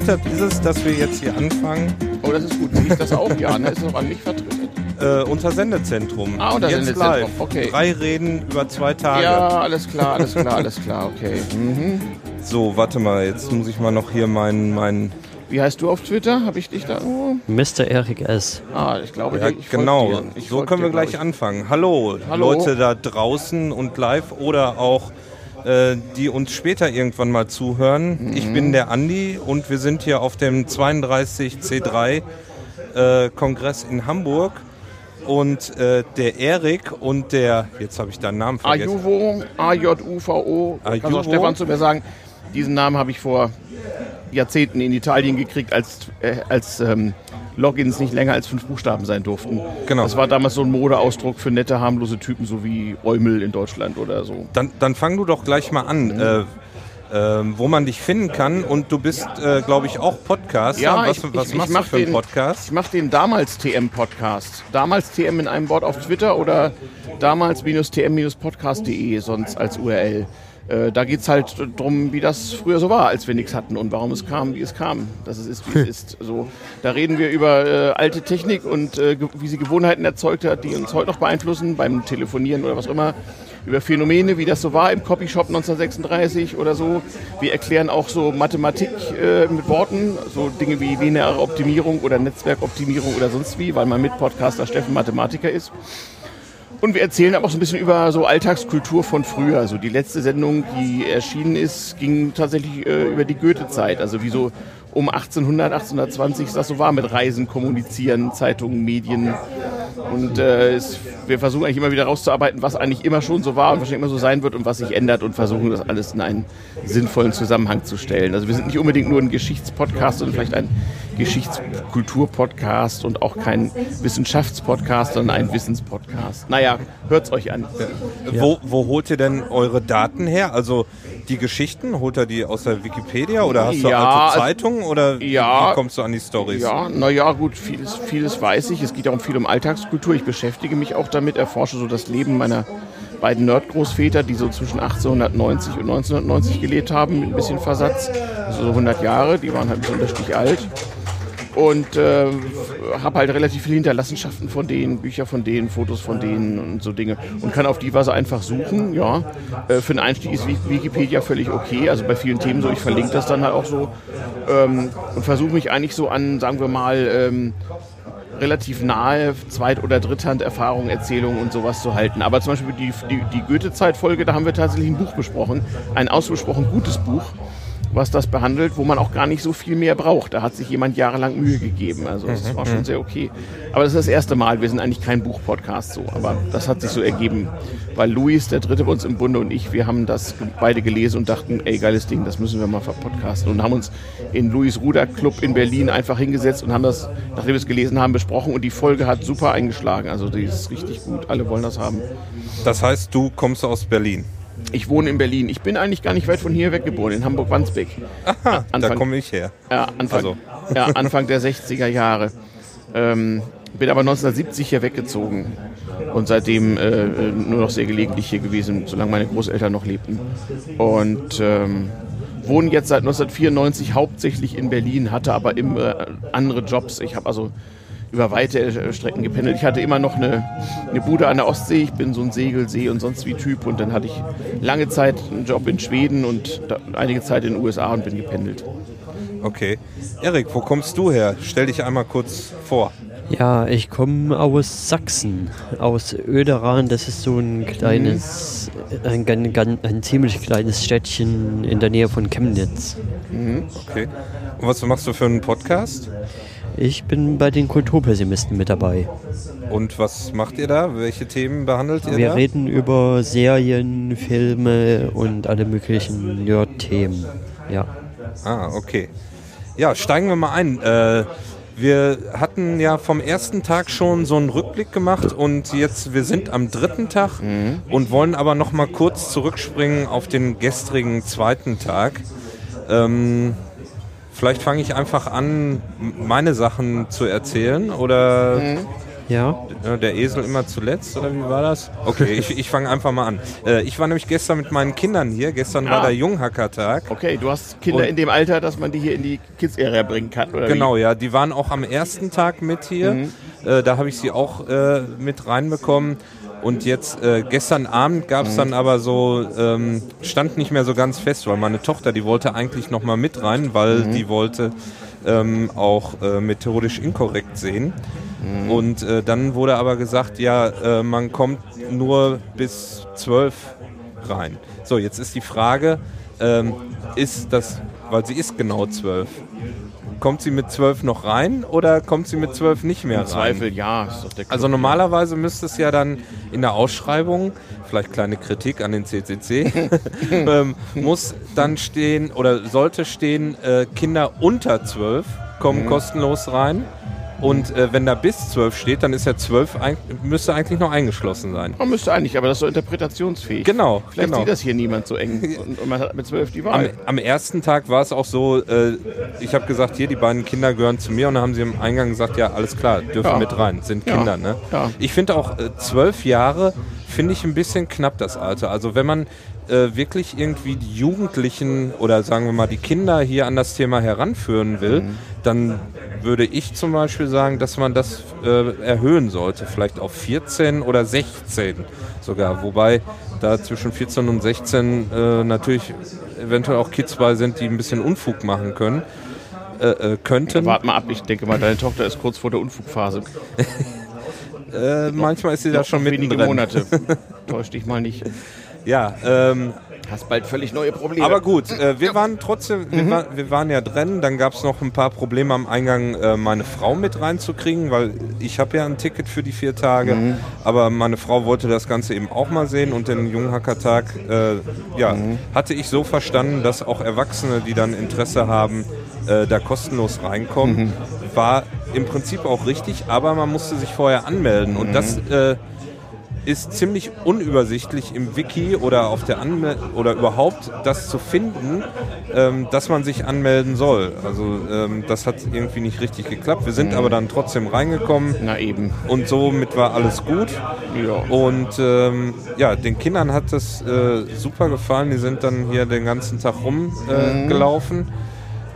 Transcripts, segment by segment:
Vertwittert ist es, dass wir jetzt hier anfangen. Oh, das ist gut. Sehe ich das auch? Ja, ne? Ist noch an mich vertreten. Äh, unter Sendezentrum. Ah, unter jetzt Sendezentrum, live. okay. Drei Reden über zwei Tage. Ja, alles klar, alles klar, alles klar, okay. Mhm. So, warte mal, jetzt muss ich mal noch hier meinen. meinen Wie heißt du auf Twitter? Habe ich dich da? Oh. Mr. Erik S. Ah, ich glaube, ja, ich genau. dir. Ich So können wir dir, glaub gleich ich. anfangen. Hallo, Hallo. Leute da draußen und live oder auch äh, die uns später irgendwann mal zuhören. Mhm. Ich bin der Andi und wir sind hier auf dem 32C3 äh, Kongress in Hamburg. Und äh, der Erik und der, jetzt habe ich deinen Namen vergessen. Ajuvo, A-J-U-V-O, kann auch Stefan zu mir sagen. Diesen Namen habe ich vor Jahrzehnten in Italien gekriegt, als, äh, als ähm, Logins nicht länger als fünf Buchstaben sein durften. Genau. Das war damals so ein Modeausdruck für nette, harmlose Typen, so wie Eumel in Deutschland oder so. Dann, dann fang du doch gleich mal an, Mhm. äh, ähm, wo man dich finden kann. Und du bist, äh, glaube ich, auch Podcaster. was ich, was ich, machst ich mach du für einen den, Podcast? Ich mache den damals TM-Podcast. Damals TM in einem Wort auf Twitter oder damals-tm-podcast.de sonst als URL. Äh, da geht es halt darum, wie das früher so war, als wir nichts hatten und warum es kam, wie es kam, dass es ist, wie es ist. So, da reden wir über äh, alte Technik und äh, wie sie Gewohnheiten erzeugt hat, die uns heute noch beeinflussen, beim Telefonieren oder was auch immer. Über Phänomene, wie das so war im Copyshop 1936 oder so. Wir erklären auch so Mathematik äh, mit Worten, so Dinge wie lineare Optimierung oder Netzwerkoptimierung oder sonst wie, weil mein Mitpodcaster Steffen Mathematiker ist. Und wir erzählen aber auch so ein bisschen über so Alltagskultur von früher. Also die letzte Sendung, die erschienen ist, ging tatsächlich äh, über die Goethe-Zeit. Also wie so um 1800, 1820 das so war mit Reisen, Kommunizieren, Zeitungen, Medien. Und äh, es, wir versuchen eigentlich immer wieder rauszuarbeiten, was eigentlich immer schon so war und wahrscheinlich immer so sein wird und was sich ändert und versuchen das alles in einen sinnvollen Zusammenhang zu stellen. Also wir sind nicht unbedingt nur ein Geschichtspodcast, sondern vielleicht ein Geschichtskulturpodcast und auch kein Wissenschaftspodcast, sondern ein Wissenspodcast. Naja, hört's euch an. Wo, wo holt ihr denn eure Daten her? Also die Geschichten, holt ihr die aus der Wikipedia oder hast du Ja, alte also- Zeitungen oder wie- Ja. wie kommst du an die Stories? Ja, naja, gut, vieles, vieles weiß ich. Es geht auch viel um Alltagskultur. Ich beschäftige mich auch damit, erforsche so das Leben meiner beiden Nerdgroßväter, die so zwischen 1890 und 1990 gelebt haben, mit ein bisschen Versatz. Also so 100 Jahre, die waren halt unterschiedlich alt. Und äh, habe halt relativ viele Hinterlassenschaften von denen, Bücher von denen, Fotos von denen und so Dinge. Und kann auf die Weise einfach suchen, ja. Äh, für den Einstieg ist Wik- Wikipedia völlig okay. Also bei vielen Themen so, ich verlinke das dann halt auch so. Ähm, und versuche mich eigentlich so an, sagen wir mal, ähm, relativ nahe Zweit- oder Dritthand-Erfahrungen, Erzählungen und sowas zu halten. Aber zum Beispiel die, die, die Goethe-Zeit-Folge, da haben wir tatsächlich ein Buch besprochen. Ein ausgesprochen gutes Buch, was das behandelt, wo man auch gar nicht so viel mehr braucht. Da hat sich jemand jahrelang Mühe gegeben. Also das war schon sehr okay. Aber das ist das erste Mal. Wir sind eigentlich kein Buch-Podcast so. Aber das hat sich so ergeben. Weil Luis, der Dritte bei uns im Bunde und ich, wir haben das beide gelesen und dachten, ey, geiles Ding, das müssen wir mal verpodcasten. Und haben uns in Luis Ruder Club in Berlin einfach hingesetzt und haben das, nachdem wir es gelesen haben, besprochen. Und die Folge hat super eingeschlagen. Also die ist richtig gut. Alle wollen das haben. Das heißt, du kommst aus Berlin. Ich wohne in Berlin. Ich bin eigentlich gar nicht weit von hier weggeboren, in Hamburg-Wandsbek. Aha, da Anfang- komme ich her. Ja, Anfang, Also. ja, Anfang der 60er Jahre. Ähm, bin aber 1970 hier weggezogen und seitdem äh, äh, nur noch sehr gelegentlich hier gewesen, solange meine Großeltern noch lebten. Und ähm, wohne jetzt seit 1994 hauptsächlich in Berlin, hatte aber immer andere Jobs. Ich habe also über weite äh, Strecken gependelt. Ich hatte immer noch eine, eine Bude an der Ostsee. Ich bin so ein Segel, See und sonst wie Typ. Und dann hatte ich lange Zeit einen Job in Schweden und da, einige Zeit in den USA und bin gependelt. Okay. Erik, wo kommst du her? Stell dich einmal kurz vor. Ja, ich komme aus Sachsen, aus Oederan. Das ist so ein kleines, ein, ein, ein, ein ziemlich kleines Städtchen in der Nähe von Chemnitz. Okay. Und was machst du für einen Podcast? Ich bin bei den Kulturpessimisten mit dabei. Und was macht ihr da? Welche Themen behandelt ihr Wir da? reden über Serien, Filme und alle möglichen Nerd-Themen. Ja. Ah, okay. Ja, steigen wir mal ein. Äh, wir hatten ja vom ersten Tag schon so einen Rückblick gemacht und jetzt wir sind am dritten Tag und wollen aber noch mal kurz zurückspringen auf den gestrigen zweiten Tag. Ähm, vielleicht fange ich einfach an, meine Sachen zu erzählen oder Ja. Äh, Der Esel immer zuletzt, oder wie war das? Okay, ich, ich fange einfach mal an. Äh, Ich war nämlich gestern mit meinen Kindern hier. Gestern war Ah. der Junghackertag. Okay, du hast Kinder Und- in dem Alter, dass man die hier in die Kids-Area bringen kann, oder Genau, ja. Die waren auch am ersten Tag mit hier. Mhm. Äh, da habe ich sie auch äh, mit reinbekommen. Und jetzt, äh, gestern Abend gab es Mhm. dann aber so, ähm, stand nicht mehr so ganz fest, weil meine Tochter, die wollte eigentlich noch mal mit rein, weil Mhm. die wollte ähm, auch äh, methodisch inkorrekt sehen. Mhm. Und äh, dann wurde aber gesagt, ja, äh, man kommt nur bis zwölf rein. So, jetzt ist die Frage, ähm, ist das, weil sie ist genau zwölf, kommt sie mit zwölf noch rein oder kommt sie mit zwölf nicht mehr Im rein? Zweifel, ja. Also normalerweise müsste es ja dann in der Ausschreibung, vielleicht kleine Kritik an den CCC, ähm, muss dann stehen oder sollte stehen, äh, Kinder unter 12 kommen Mhm. kostenlos rein. Und äh, wenn da bis 12 steht, dann ist ja 12, eig- müsste eigentlich noch eingeschlossen sein. Man müsste eigentlich, aber das ist so interpretationsfähig. Genau, Vielleicht genau. sieht das hier niemand so eng und, und man hat mit zwölf die Am, Wahl. am ersten Tag war es auch so, äh, ich habe gesagt, hier, die beiden Kinder gehören zu mir und dann haben sie im Eingang gesagt, ja, alles klar, dürfen Ja. mit rein, sind Ja. Kinder. Ne? Ja. Ich finde auch äh, zwölf Jahre, finde ich ein bisschen knapp das Alter. Also wenn man äh, wirklich irgendwie die Jugendlichen oder sagen wir mal die Kinder hier an das Thema heranführen will, Mhm. Dann würde ich zum Beispiel sagen, dass man das äh, erhöhen sollte, vielleicht auf 14 oder 16 sogar. Wobei da zwischen 14 und 16 äh, natürlich eventuell auch Kids bei sind, die ein bisschen Unfug machen können. Äh, äh, könnten. Warte mal ab, ich denke mal, deine Tochter ist kurz vor der Unfugphase. Äh, manchmal ist sie da schon Noch wenige mittendrin. Monate. Täusch dich mal nicht. Ja, ähm, Hast bald völlig neue Probleme. aber gut, äh, wir waren trotzdem, Mhm. wir, war, wir waren ja drin, dann gab es noch ein paar Probleme am Eingang, äh, meine Frau mit reinzukriegen, weil ich habe ja ein Ticket für die vier Tage, Mhm. aber meine Frau wollte das Ganze eben auch mal sehen und den Junghackertag, äh, ja, Mhm. hatte ich so verstanden, dass auch Erwachsene, die dann Interesse haben, äh, da kostenlos reinkommen, Mhm. war im Prinzip auch richtig, aber man musste sich vorher anmelden und das äh, ist ziemlich unübersichtlich im Wiki oder auf der Anmel oder überhaupt das zu finden, ähm, dass man sich anmelden soll. Also ähm, das hat irgendwie nicht richtig geklappt. Wir sind aber dann trotzdem reingekommen Na eben. und somit war alles gut. Ja. Und ähm, ja, den Kindern hat das äh, super gefallen. Die sind dann hier den ganzen Tag rumgelaufen. Äh, gelaufen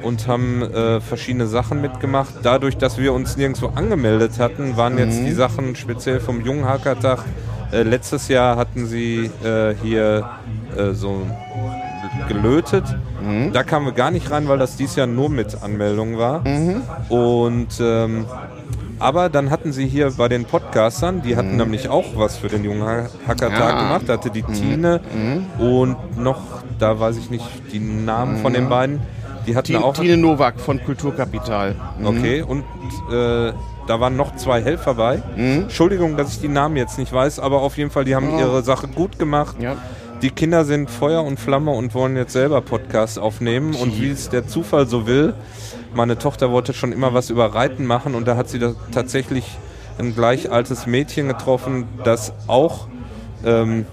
und haben äh, verschiedene Sachen mitgemacht. Dadurch, dass wir uns nirgendwo angemeldet hatten, waren jetzt die Sachen speziell vom Junghackertag. Äh, letztes Jahr hatten sie äh, hier äh, so gelötet. Da kamen wir gar nicht rein, weil das dies Jahr nur mit Anmeldung war. Und ähm, aber dann hatten sie hier bei den Podcastern, die hatten nämlich auch was für den Junghackertag Ja. gemacht. Da hatte die Tine und noch, da weiß ich nicht die Namen von den beiden. Die hatten Tine, auch. Tine Nowak von Kulturkapital. Okay, und äh, da waren noch zwei Helfer bei. Entschuldigung, dass ich die Namen jetzt nicht weiß, aber auf jeden Fall, die haben ihre Sache gut gemacht. Ja. Die Kinder sind Feuer und Flamme und wollen jetzt selber Podcast aufnehmen. Und wie es der Zufall so will, meine Tochter wollte schon immer was über Reiten machen und da hat sie da tatsächlich ein gleich altes Mädchen getroffen, das auch ähm,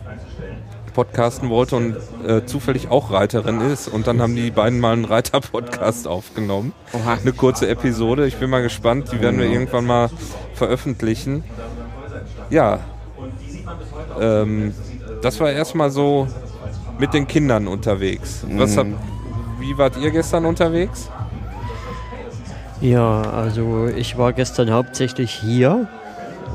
podcasten wollte und äh, zufällig auch Reiterin ist. Und dann haben die beiden mal einen Reiter-Podcast aufgenommen. Oha. Eine kurze Episode. Ich bin mal gespannt. Die werden wir irgendwann mal veröffentlichen. Ja. Ähm, das war erstmal so mit den Kindern unterwegs. Was hab, wie wart ihr gestern unterwegs? Ja, also ich war gestern hauptsächlich hier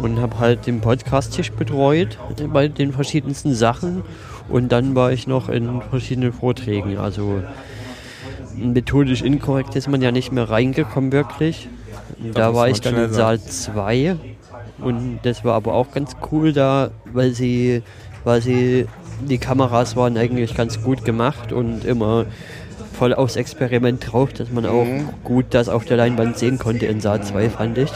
und habe halt den Podcast-Tisch betreut bei den verschiedensten Sachen und dann war ich noch in verschiedenen Vorträgen. Also methodisch inkorrekt ist man ja nicht mehr reingekommen wirklich. Da war ich dann in Saal 2 und das war aber auch ganz cool da, weil sie, weil sie, die Kameras waren eigentlich ganz gut gemacht und immer voll aufs Experiment drauf, dass man auch gut das auf der Leinwand sehen konnte in Saal 2, fand ich.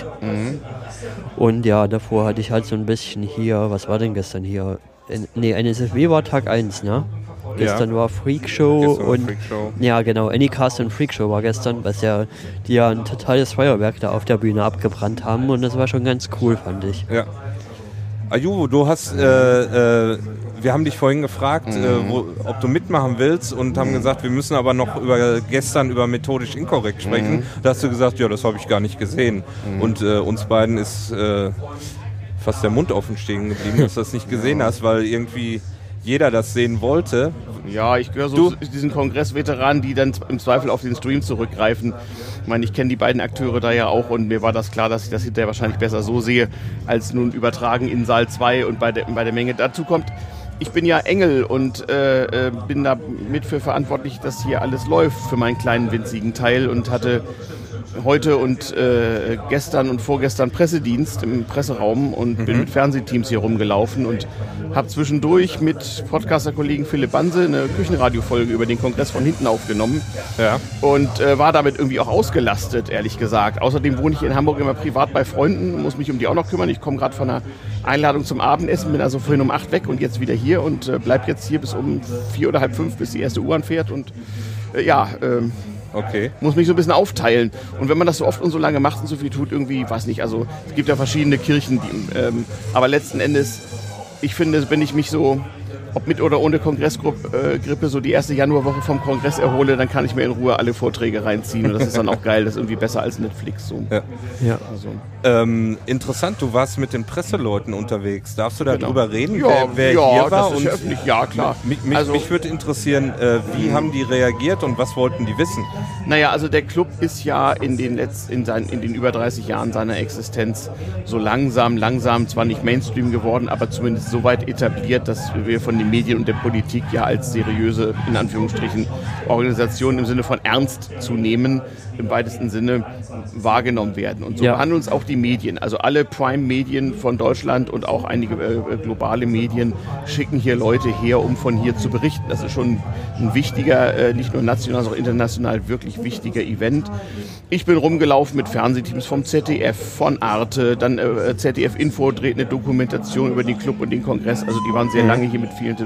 Und ja, davor hatte ich halt so ein bisschen hier, was war denn gestern hier? Nee, NSFW war Tag 1, ne? Gestern war Freakshow Gestern war und Freakshow. ja genau, Anycast und Freakshow war gestern, was ja die ja ein totales Feuerwerk da auf der Bühne abgebrannt haben und das war schon ganz cool, fand ich. Ja. Ayuvo, du hast, äh, äh, wir haben dich vorhin gefragt, äh, wo, ob du mitmachen willst und haben gesagt, wir müssen aber noch über gestern über methodisch inkorrekt sprechen. Da hast du gesagt, ja, das habe ich gar nicht gesehen. Und äh, uns beiden ist äh, fast der Mund offen stehen geblieben, dass du das nicht gesehen hast, weil irgendwie jeder das sehen wollte. Ja, ich gehöre so zu diesen Kongressveteranen, die dann im Zweifel auf den Stream zurückgreifen. Ich meine, ich kenne die beiden Akteure da ja auch und mir war das klar, dass ich das hinterher wahrscheinlich besser so sehe, als nun übertragen in Saal 2 und bei der, bei der Menge. Dazu kommt, ich bin ja Engel und äh, äh, bin da mit für verantwortlich, dass hier alles läuft für meinen kleinen winzigen Teil und hatte heute und äh, gestern und vorgestern Pressedienst im Presseraum und mhm. bin mit Fernsehteams hier rumgelaufen und habe zwischendurch mit Podcaster-Kollegen Philipp Banse eine Küchenradiofolge über den Kongress von hinten aufgenommen ja. und äh, war damit irgendwie auch ausgelastet, ehrlich gesagt. Außerdem wohne ich in Hamburg immer privat bei Freunden, muss mich um die auch noch kümmern. Ich komme gerade von einer Einladung zum Abendessen, bin also vorhin um acht weg und jetzt wieder hier und äh, bleib jetzt hier bis um vier oder halb fünf, bis die erste Uhr anfährt und äh, ja, ähm, Okay. Muss mich so ein bisschen aufteilen. Und wenn man das so oft und so lange macht und so viel tut, irgendwie, weiß nicht, also es gibt ja verschiedene Kirchen, die, ähm, aber letzten Endes, ich finde, wenn ich mich so ob mit oder ohne Kongressgrippe, äh, so die erste Januarwoche vom Kongress erhole, dann kann ich mir in Ruhe alle Vorträge reinziehen. Und das ist dann auch geil. Das ist irgendwie besser als Netflix. So. Ja. ja. Also. Ähm, interessant, du warst mit den Presseleuten unterwegs. Darfst du darüber genau. reden, ja, wer, wer ja, hier war? Das ist und öffentlich. Ja, klar. Mich, mich, also, mich würde interessieren, äh, wie haben die reagiert und was wollten die wissen? Naja, also der Club ist ja in den, Letz-, in, sein, in den über 30 Jahren seiner Existenz so langsam, langsam, zwar nicht Mainstream geworden, aber zumindest so weit etabliert, dass wir von den Medien und der Politik ja als seriöse, in Anführungsstrichen, Organisation im Sinne von ernst zu nehmen, im weitesten Sinne wahrgenommen werden. Und so ja. behandeln uns auch die Medien. Also alle Prime-Medien von Deutschland und auch einige äh, globale Medien schicken hier Leute her, um von hier zu berichten. Das ist schon ein wichtiger, äh, nicht nur national, sondern auch international wirklich wichtiger Event. Ich bin rumgelaufen mit Fernsehteams vom ZDF, von Arte, dann äh, ZDF Info dreht eine Dokumentation über den Club und den Kongress. Also die waren sehr mhm. lange hier mit vielen.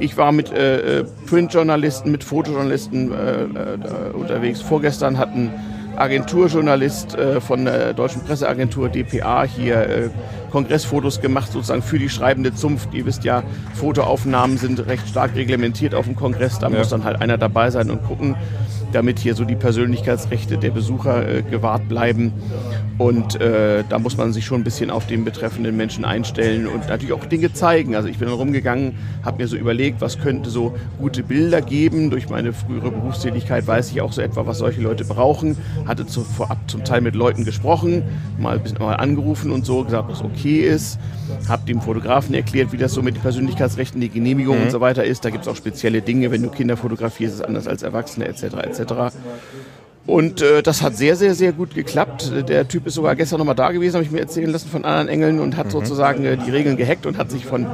Ich war mit äh, äh Printjournalisten, mit Fotojournalisten äh, äh, unterwegs. Vorgestern hatten Agenturjournalist äh, von der Deutschen Presseagentur DPA hier äh, Kongressfotos gemacht, sozusagen für die schreibende Zunft. Ihr wisst ja, Fotoaufnahmen sind recht stark reglementiert auf dem Kongress. Da ja. muss dann halt einer dabei sein und gucken, damit hier so die Persönlichkeitsrechte der Besucher äh, gewahrt bleiben. Und äh, da muss man sich schon ein bisschen auf den betreffenden Menschen einstellen und natürlich auch Dinge zeigen. Also ich bin dann rumgegangen, habe mir so überlegt, was könnte so gute Bilder geben. Durch meine frühere Berufstätigkeit weiß ich auch so etwa, was solche Leute brauchen. Hatte zu, vorab zum Teil mit Leuten gesprochen, mal ein bisschen mal angerufen und so, gesagt, was okay ist. Habe dem Fotografen erklärt, wie das so mit den Persönlichkeitsrechten, die Genehmigung mhm. und so weiter ist. Da gibt es auch spezielle Dinge, wenn du Kinder fotografierst, ist es anders als Erwachsene etc. etc. Und äh, das hat sehr, sehr, sehr gut geklappt. Der Typ ist sogar gestern nochmal da gewesen, habe ich mir erzählen lassen von anderen Engeln und hat mhm. sozusagen äh, die Regeln gehackt und hat sich von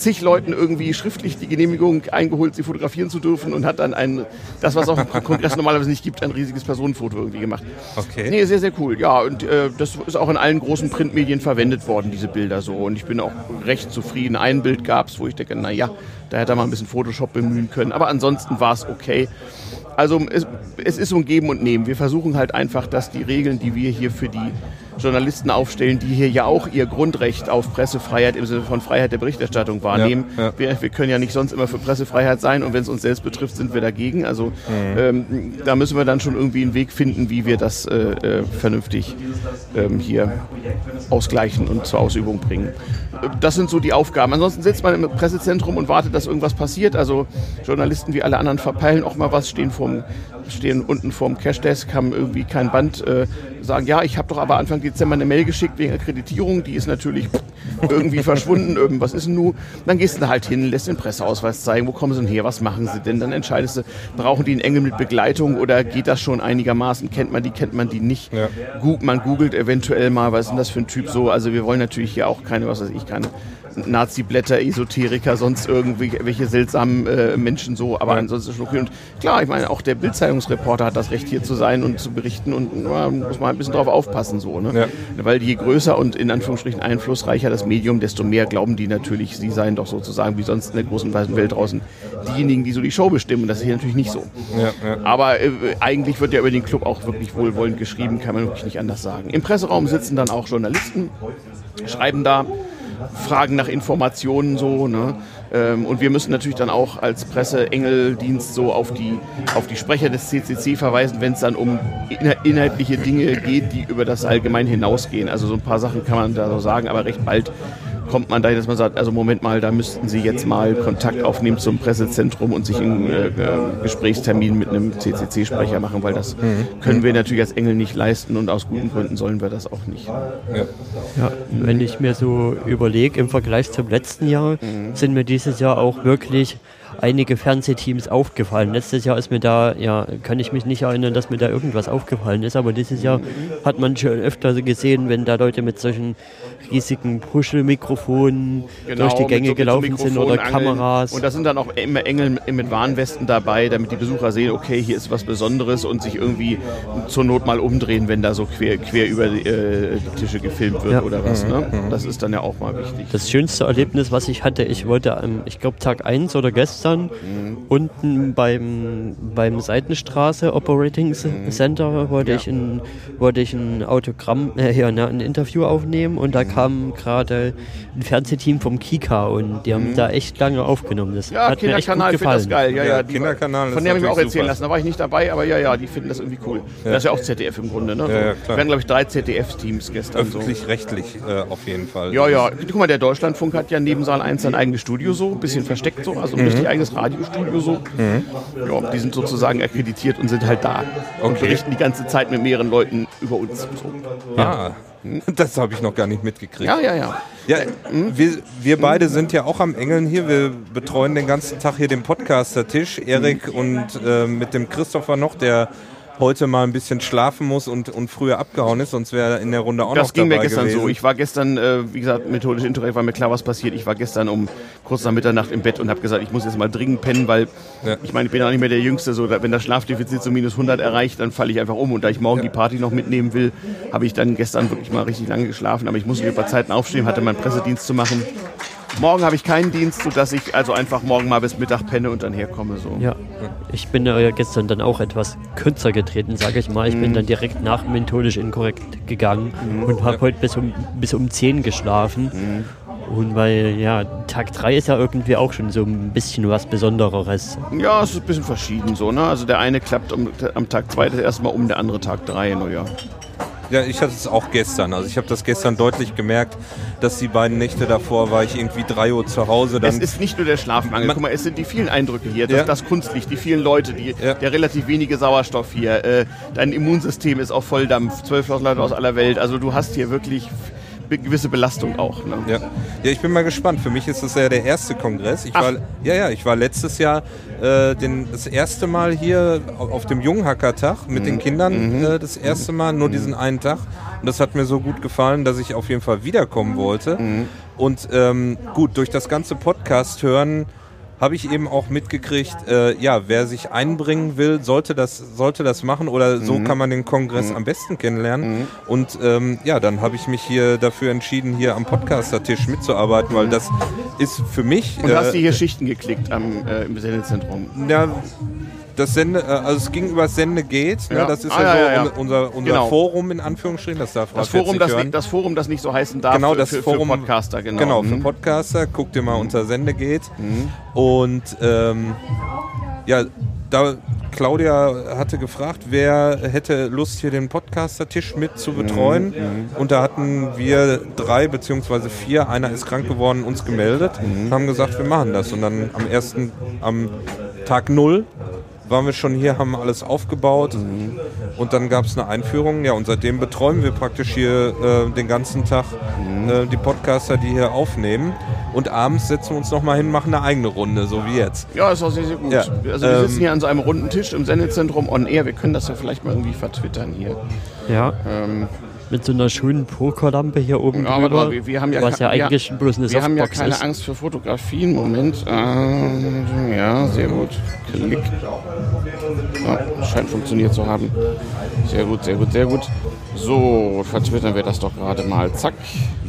zig Leuten irgendwie schriftlich die Genehmigung eingeholt, sie fotografieren zu dürfen und hat dann ein, das, was auch im Kongress normalerweise nicht gibt, ein riesiges Personenfoto irgendwie gemacht. Okay. Nee, sehr, sehr cool. Ja, und äh, das ist auch in allen großen Printmedien verwendet worden, diese Bilder so. Und ich bin auch recht zufrieden. Ein Bild gab es, wo ich denke, naja, da hätte er mal ein bisschen Photoshop bemühen können. Aber ansonsten war es okay. Also es, es ist so ein Geben und Nehmen. Wir versuchen halt einfach, dass die Regeln, die wir hier für die Journalisten aufstellen, die hier ja auch ihr Grundrecht auf Pressefreiheit im Sinne von Freiheit der Berichterstattung wahrnehmen. Ja, ja. Wir, wir, können ja nicht sonst immer für Pressefreiheit sein und wenn es uns selbst betrifft, sind wir dagegen. Also mhm. ähm, da müssen wir dann schon irgendwie einen Weg finden, wie wir das äh, äh, vernünftig ähm, hier ausgleichen und zur Ausübung bringen. Das sind so die Aufgaben. Ansonsten sitzt man im Pressezentrum und wartet, dass irgendwas passiert. Also Journalisten wie alle anderen verpeilen auch mal was, stehen, vorm, stehen unten vorm Cashdesk, haben irgendwie kein Band, äh, sagen, ja, ich habe doch aber Anfang Dezember eine Mail geschickt wegen Akkreditierung, die ist natürlich irgendwie verschwunden, irgendwas ist denn nun. Dann gehst du da halt hin, lässt den Presseausweis zeigen, wo kommen sie denn her, was machen sie denn? Dann entscheidest du, brauchen die einen Engel mit Begleitung oder geht das schon einigermaßen, kennt man die, kennt man die nicht. Ja. Man googelt eventuell mal, was ist denn das für ein Typ so? Also wir wollen natürlich hier auch keine, was weiß ich, keine Nazi-Blätter, Esoteriker, sonst irgendwelche seltsamen äh, Menschen so, aber ansonsten schon okay. Und klar, ich meine, auch der Bildzeitungsreporter hat das Recht hier zu sein und zu berichten und ja, muss man ein bisschen drauf aufpassen so, ne? Ja. Weil je größer und in Anführungsstrichen einflussreicher das Medium, desto mehr glauben die natürlich, sie seien doch sozusagen wie sonst in der großen weißen Welt draußen diejenigen, die so die Show bestimmen. Und das ist hier natürlich nicht so. Aber äh, eigentlich wird ja über den Club auch wirklich wohlwollend geschrieben, kann man wirklich nicht anders sagen. Im Presseraum sitzen dann auch Journalisten, schreiben da fragen nach Informationen so. Ne? Ähm, und wir müssen natürlich dann auch als Presse-Engeldienst so auf die, auf die Sprecher des CCC verweisen, wenn es dann um inhaltliche Dinge geht, die über das Allgemein hinausgehen. Also so ein paar Sachen kann man da so sagen, aber recht bald kommt man dahin, dass man sagt, also Moment mal, da müssten Sie jetzt mal Kontakt aufnehmen zum Pressezentrum und sich einen äh, äh Gesprächstermin mit einem CCC-Sprecher machen, weil das mhm. können wir natürlich als Engel nicht leisten und aus guten Gründen sollen wir das auch nicht. Ja, ja wenn ich mir so überlege, im Vergleich zum letzten Jahr mhm. sind mir dieses Jahr auch wirklich einige Fernsehteams aufgefallen. Letztes Jahr ist mir da, ja, kann ich mich nicht erinnern, dass mir da irgendwas aufgefallen ist, aber dieses Jahr hat man schon öfter gesehen, wenn da Leute mit solchen riesigen Puschelmikrofonen genau, durch die Gänge so, gelaufen so sind oder Kameras. Und da sind dann auch immer Engel mit Warnwesten dabei, damit die Besucher sehen, okay, hier ist was Besonderes und sich irgendwie zur Not mal umdrehen, wenn da so quer, quer über die, äh, die Tische gefilmt wird ja. oder was. Ne? Mhm. Das ist dann ja auch mal wichtig. Das schönste Erlebnis, was ich hatte, ich wollte, ich glaube Tag 1 oder gestern, mhm. unten beim, beim Seitenstraße Operating mhm. Center wollte, ja. ich ein, wollte ich ein Autogramm, äh, ja, ein Interview aufnehmen und da kam kam gerade ein Fernsehteam vom Kika und die haben mhm. da echt lange aufgenommen. Das ja, hat Kinderkanal finde das geil. Ja, ja, ja Kinderkanal. Von dem habe ich mir auch erzählen super. lassen. Da war ich nicht dabei, aber ja, ja, die finden das irgendwie cool. Ja. Das ist ja auch ZDF im Grunde. Ne? Ja, ja, hatten, glaube ich, drei ZDF-Teams gestern. Öffentlich-rechtlich so. äh, auf jeden Fall. Ja, ja. Guck mal, der Deutschlandfunk hat ja neben Saal 1 sein eigenes Studio so, ein bisschen versteckt so, also mhm. richtig eigenes Radiostudio so. Mhm. Ja, die sind sozusagen akkreditiert und sind halt da. Okay. Und berichten die ganze Zeit mit mehreren Leuten über uns. So. Ja. Das habe ich noch gar nicht mitgekriegt. Ja, ja, ja. ja wir, wir beide sind ja auch am Engeln hier. Wir betreuen den ganzen Tag hier den Podcaster-Tisch. Erik und äh, mit dem Christopher noch, der heute mal ein bisschen schlafen muss und, und früher abgehauen ist, sonst wäre er in der Runde auch das noch dabei Das ging mir gestern gewesen. so. Ich war gestern, äh, wie gesagt, methodisch inkorrekt, war mir klar, was passiert. Ich war gestern um kurz nach Mitternacht im Bett und habe gesagt, ich muss jetzt mal dringend pennen, weil ja. ich meine, ich bin auch nicht mehr der Jüngste. So, wenn das Schlafdefizit so minus 100 erreicht, dann falle ich einfach um. Und da ich morgen ja. die Party noch mitnehmen will, habe ich dann gestern wirklich mal richtig lange geschlafen. Aber ich musste über Zeiten aufstehen, hatte meinen Pressedienst zu machen. Morgen habe ich keinen Dienst, sodass ich also einfach morgen mal bis Mittag penne und dann herkomme. So. Ja, ich bin ja gestern dann auch etwas kürzer getreten, sage ich mal. Ich mm. bin mhm. dann direkt nach methodisch inkorrekt gegangen mm. und habe ja. heute bis um, bis um 10 geschlafen. Mm. Und weil, ja, Tag 3 ist ja irgendwie auch schon so ein bisschen was Besondereres. Ja, es ist ein bisschen verschieden so, ne? Also der eine klappt am, am Tag 2 das erste Mal um, der andere Tag 3, naja. Ja, ich hatte es auch gestern. Also ich habe das gestern deutlich gemerkt, dass die beiden Nächte davor war ich irgendwie drei Uhr zu Hause. Dann es ist nicht nur der Schlafmangel. Guck mal, es sind die vielen Eindrücke hier, das, ja. das Kunstlicht, die vielen Leute, die, ja. der relativ wenige Sauerstoff hier. Äh, dein Immunsystem ist auf Volldampf, 12.000 Leute aus aller Welt. Also du hast hier wirklich gewisse Belastung auch. Ne? Ja. ja, ich bin mal gespannt. Für mich ist das ja der erste Kongress. Ich war, ja, ja, ich war letztes Jahr äh, den, das erste Mal hier auf dem Junghackertag mit mhm. den Kindern mhm. äh, das erste Mal, nur mhm. diesen einen Tag. Und das hat mir so gut gefallen, dass ich auf jeden Fall wiederkommen wollte. Mhm. Und ähm, gut, durch das ganze Podcast hören habe ich eben auch mitgekriegt, äh, ja, wer sich einbringen will, sollte das, sollte das machen oder so mhm. kann man den Kongress mhm. am besten kennenlernen. Mhm. Und ähm, ja, dann habe ich mich hier dafür entschieden, hier am Podcaster-Tisch mitzuarbeiten, weil das ist für mich. Und äh, hast du hier Schichten geklickt am, äh, im Sendezentrum? Ja, das Sende, äh, also es ging über Sende geht, ne? das ist ah, ja, so ja, ja. unser, unser genau. Forum in Anführungsstrichen, das darf das Forum, das, nicht, das Forum, das nicht so heißen darf genau, das für, Forum, für Podcaster, genau. Genau, für mhm. Podcaster, guck dir mal mhm. unter Sende geht. Mhm. Und ähm, ja, da Claudia hatte gefragt, wer hätte Lust, hier den Podcaster-Tisch mit zu betreuen. Mhm. mhm. Und da hatten wir drei beziehungsweise vier, einer ist krank geworden, uns gemeldet mhm. und haben gesagt, wir machen das. Und dann am ersten, am Tag null waren wir schon hier, haben alles aufgebaut mhm. und dann gab es eine Einführung. Ja, und seitdem betreuen wir praktisch hier äh, den ganzen Tag mhm. äh, die Podcaster, die hier aufnehmen. Und abends setzen wir uns nochmal hin, machen eine eigene Runde, so wie jetzt. Ja, ist auch sehr, sehr gut. Ja. Also wir ähm, sitzen hier an so einem runden Tisch im Sendezentrum on air. Wir können das ja vielleicht mal irgendwie vertwittern hier. Ja. Ähm, mit so einer schönen Pokerlampe hier oben ja, drüber, wir, wir haben ja, was ja eigentlich wir, bloß eine Wir haben ja keine ist. Angst für Fotografien. Moment. Äh, ja, sehr gut. Klick. Ja, scheint funktioniert zu haben. Sehr gut, sehr gut, sehr gut. So, vertwittern wir das doch gerade mal. Zack.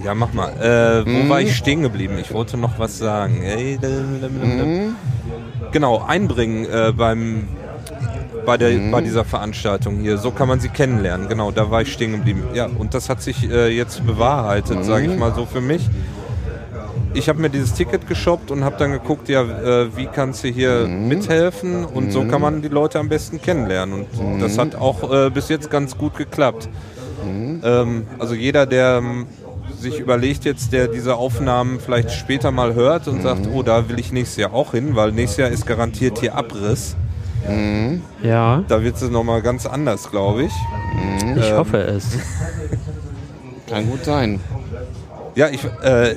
Ja, mach mal. Äh, wo mhm. war ich stehen geblieben? Ich wollte noch was sagen. Mhm. Genau, einbringen äh, beim bei, der, mhm. bei dieser Veranstaltung hier. So kann man sie kennenlernen. Genau, da war ich stehen geblieben. Ja, und das hat sich äh, jetzt bewahrheitet, mhm. sage ich mal so für mich. ich habe mir dieses Ticket geshoppt und habe dann geguckt, ja, äh, wie kannst du hier Mhm. mithelfen und so kann man die Leute am besten kennenlernen. Und Mhm. das hat auch äh, bis jetzt ganz gut geklappt. Mhm. Ähm, also jeder, der ähm, sich überlegt jetzt, der diese Aufnahmen vielleicht später mal hört und sagt, Mhm. oh, da will ich nächstes Jahr auch hin, weil nächstes Jahr ist garantiert hier Abriss. Ja, Da wird es nochmal ganz anders, glaube ich. ich Ähm, hoffe es. Kann gut sein. Ja, ich, äh,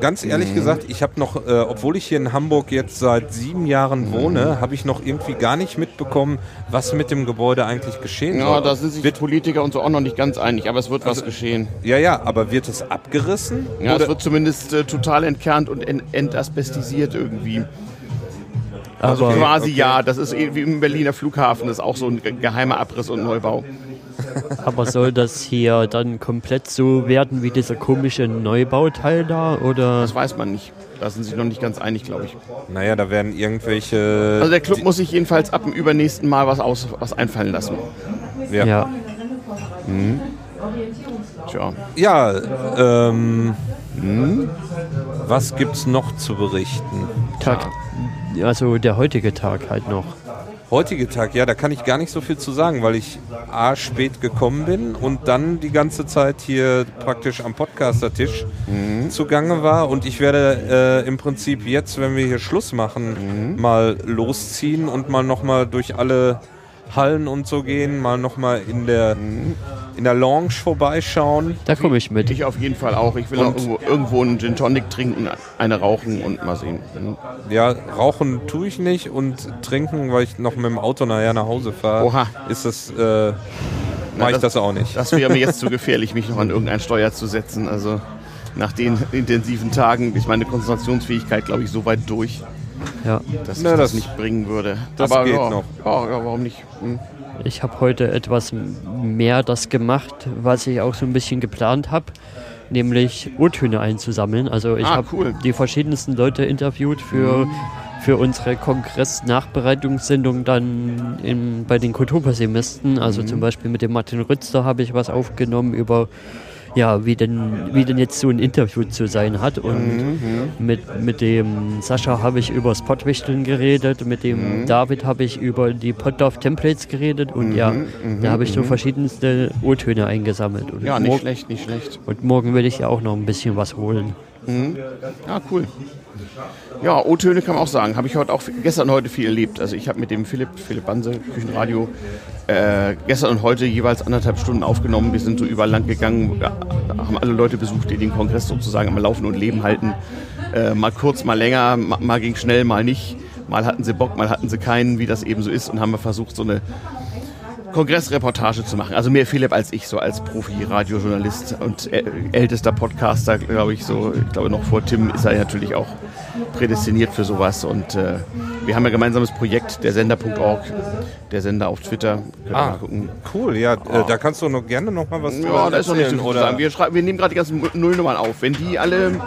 ganz ehrlich Mhm. gesagt, ich habe noch, äh, obwohl ich hier in Hamburg jetzt seit sieben Jahren Mhm. wohne, habe ich noch irgendwie gar nicht mitbekommen, was mit dem Gebäude eigentlich geschehen Ja, soll. da sind sich wird, Politiker und so auch noch nicht ganz einig, aber es wird Also, was geschehen. ja, ja, aber wird es abgerissen? Ja, es Oder, wird zumindest äh, total entkernt und en entasbestisiert irgendwie. Also Aber quasi okay. ja, das ist eh wie im Berliner Flughafen, das ist auch so ein ge- geheimer Abriss und Neubau. Aber soll das hier dann komplett so werden wie dieser komische Neubauteil da? Oder? Das weiß man nicht. Da sind sich noch nicht ganz einig, glaube ich. naja, da werden irgendwelche. Also der Club muss sich jedenfalls ab dem übernächsten Mal was, aus, was einfallen lassen. ja, Ja. Tja. ja ähm, was gibt's noch zu berichten? Tag, also der heutige Tag halt noch. Heutige Tag, ja, da kann ich gar nicht so viel zu sagen, weil ich A, spät gekommen bin und dann die ganze Zeit hier praktisch am Podcaster-Tisch zugange war. Und ich werde äh, im Prinzip jetzt, wenn wir hier Schluss machen, mal losziehen und mal nochmal durch alle Hallen und so gehen, mal nochmal in der, in der Lounge vorbeischauen. Da komme ich mit. Ich auf jeden Fall auch. Ich will auch irgendwo, irgendwo einen Gin Tonic trinken, eine rauchen und mal sehen. Mhm. Ja, rauchen tue ich nicht und trinken, weil ich noch mit dem Auto nachher nach Hause fahre, Oha. ist das, äh, mache ich das- das auch nicht. Das wäre mir jetzt zu gefährlich, mich noch an irgendein Steuer zu setzen. Also nach den intensiven Tagen ist meine Konzentrationsfähigkeit, glaube ich, so weit durch, Ja. dass Na, ich das, das- nicht bringen würde. das Aber geht ja, noch. Ja, ja, warum nicht? Hm. Ich habe heute etwas mehr das gemacht, was ich auch so ein bisschen geplant habe, nämlich O-Töne einzusammeln. Also ich Ah, habe cool. die verschiedensten Leute interviewt für, für unsere Kongress-Nachbereitungssendung dann in, bei den Kulturpessimisten. Also zum Beispiel mit dem Martin Rützler habe ich was aufgenommen über ja, wie denn, wie denn jetzt so ein Interview zu sein hat. Und mit, mit dem Sascha habe ich über Spotwichteln geredet, mit dem David habe ich über die Potdorf Templates geredet und ja, da habe ich so verschiedenste O-Töne eingesammelt. Und, Ja, nicht schlecht, nicht schlecht. und morgen will ich ja auch noch ein bisschen was holen. Ja, cool. Ja, O-Töne kann man auch sagen. Habe ich heute auch gestern und heute viel erlebt. Also ich habe mit dem Philipp, Philipp Banse, Küchenradio, äh, gestern und heute jeweils anderthalb Stunden aufgenommen. Wir sind so überall lang gegangen, ja, haben alle Leute besucht, die den Kongress sozusagen am Laufen und Leben halten. Äh, mal kurz, mal länger, mal, mal ging schnell, mal nicht. Mal hatten sie Bock, mal hatten sie keinen, wie das eben so ist. Und haben wir versucht, so eine Kongressreportage zu machen. Also mehr Philipp als ich, so als Profi-Radiojournalist und ältester Podcaster, glaube ich, so, ich glaube noch vor Tim ist er natürlich auch prädestiniert für sowas. Und äh, wir haben ein gemeinsames Projekt, der Sender.org, der Sender auf Twitter. Könnt ihr Ah, mal gucken. cool, ja, äh, da kannst du noch gerne noch mal was Ja, da ist noch nicht so zu sagen. Wir, schreiben, wir nehmen gerade die ganzen Nullnummern auf. Wenn die alle